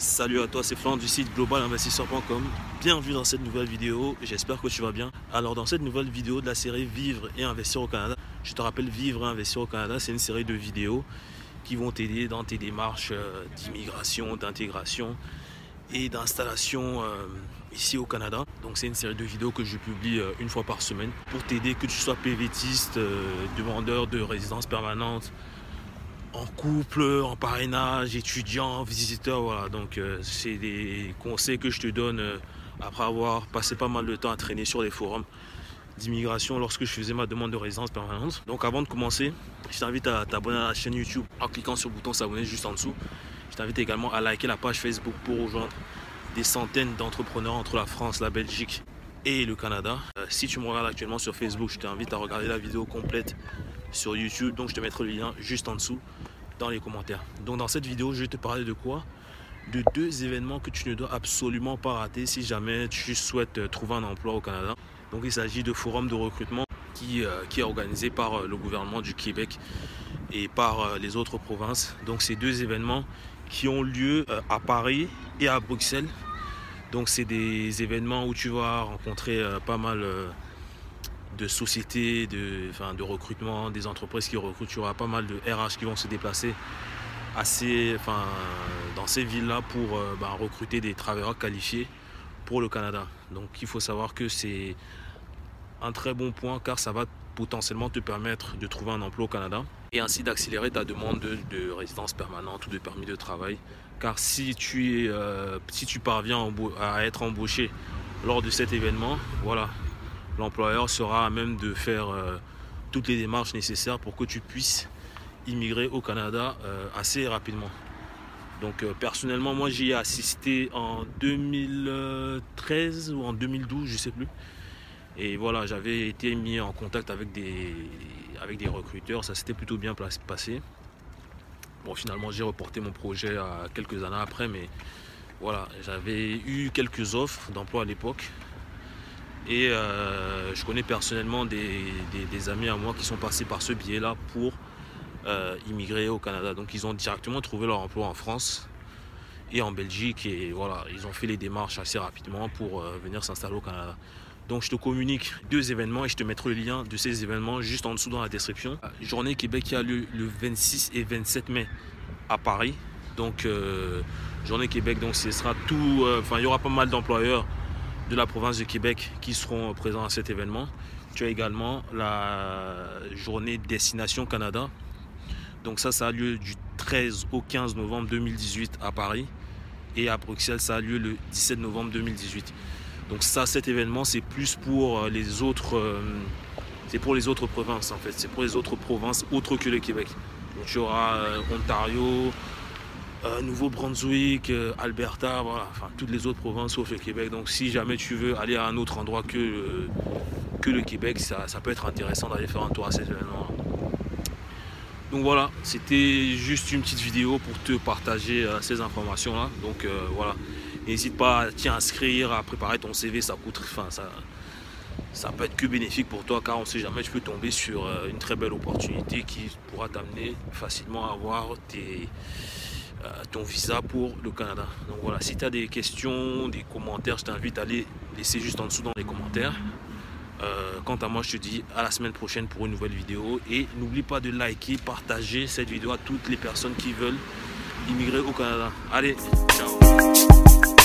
Salut à toi, c'est Florent du site globalinvestisseur.com. Bienvenue dans cette nouvelle vidéo, j'espère que tu vas bien. Alors dans cette nouvelle vidéo de la série Vivre et investir au Canada, je te rappelle Vivre et investir au Canada, c'est une série de vidéos qui vont t'aider dans tes démarches euh, d'immigration, d'intégration et d'installation euh, ici au Canada. Donc c'est une série de vidéos que je publie euh, une fois par semaine pour t'aider que tu sois PVTiste, demandeur de résidence permanente, en couple, en parrainage, étudiant, visiteur, voilà. Donc euh, c'est des conseils que je te donne euh, après avoir passé pas mal de temps à traîner sur les forums d'immigration lorsque je faisais ma demande de résidence permanente. Donc avant de commencer, je t'invite à t'abonner à la chaîne YouTube en cliquant sur le bouton s'abonner juste en dessous. Je t'invite également à liker la page Facebook pour rejoindre des centaines d'entrepreneurs entre la France, la Belgique et le Canada. Euh, si tu me regardes actuellement sur Facebook, je t'invite à regarder la vidéo complète sur YouTube. Donc je te mettrai le lien juste en dessous dans les commentaires. Donc dans cette vidéo, je vais te parler de quoi? De deux événements que tu ne dois absolument pas rater si jamais tu souhaites euh, trouver un emploi au Canada. Donc il s'agit de forum de recrutement qui, euh, qui est organisé par euh, le gouvernement du Québec et par les autres provinces. Donc ces deux événements qui ont lieu à Paris et à Bruxelles. Donc c'est des événements où tu vas rencontrer pas mal de sociétés, de, enfin, de recrutement, des entreprises qui recrutent. Il y aura pas mal de RH qui vont se déplacer assez, enfin, dans ces villes-là pour euh, bah, recruter des travailleurs qualifiés pour le Canada. Donc il faut savoir que c'est un très bon point car ça va potentiellement te permettre de trouver un emploi au Canada et ainsi d'accélérer ta demande de, résidence permanente ou de permis de travail. Car si tu, euh, si tu parviens à être embauché lors de cet événement, voilà, l'employeur sera à même de faire euh, toutes les démarches nécessaires pour que tu puisses immigrer au Canada euh, assez rapidement. Donc euh, personnellement, moi j'y ai assisté en 2013 ou en 2012, je ne sais plus. Et voilà, j'avais été mis en contact avec des, avec des recruteurs, ça s'était plutôt bien passé. Bon, finalement, j'ai reporté mon projet à quelques années après, mais voilà, j'avais eu quelques offres d'emploi à l'époque. Et euh, je connais personnellement des, amis à moi qui sont passés par ce biais-là pour euh, immigrer au Canada. Donc ils ont directement trouvé leur emploi en France et en Belgique. Et voilà, ils ont fait les démarches assez rapidement pour euh, venir s'installer au Canada. Donc je te communique deux événements et je te mettrai le lien de ces événements juste en dessous dans la description. Journée Québec qui a lieu le 26 et 27 mai à Paris. Donc Journée Québec, donc ce sera tout. Enfin, il y aura pas mal d'employeurs de la province de Québec qui seront présents à cet événement. Tu as également la journée Destination Canada. Donc ça, ça a lieu du 13 au 15 novembre 2018 à Paris. Et à Bruxelles, ça a lieu le 17 novembre 2018. Donc ça, cet événement, c'est plus pour euh, les autres... Euh, c'est pour les autres provinces en fait. C'est pour les autres provinces autres que le Québec. Donc tu auras euh, Ontario, euh, Nouveau-Brunswick, euh, Alberta, voilà, enfin toutes les autres provinces sauf le Québec. Donc si jamais tu veux aller à un autre endroit que, euh, que le Québec, ça, peut être intéressant d'aller faire un tour à ces événements. Donc voilà, c'était juste une petite vidéo pour te partager ces informations là. Donc voilà, n'hésite pas à t'y inscrire, à préparer ton CV, ça coûte, enfin ça, ça peut être que bénéfique pour toi car on ne sait jamais tu peux tomber sur une très belle opportunité qui pourra t'amener facilement à avoir tes ton visa pour le Canada. Donc voilà, si tu as des questions, des commentaires, je t'invite à les laisser juste en dessous dans les commentaires. Euh, quant à moi, je te dis à la semaine prochaine pour une nouvelle vidéo. Et n'oublie pas de liker, partager cette vidéo à toutes les personnes qui veulent immigrer au Canada. Allez, ciao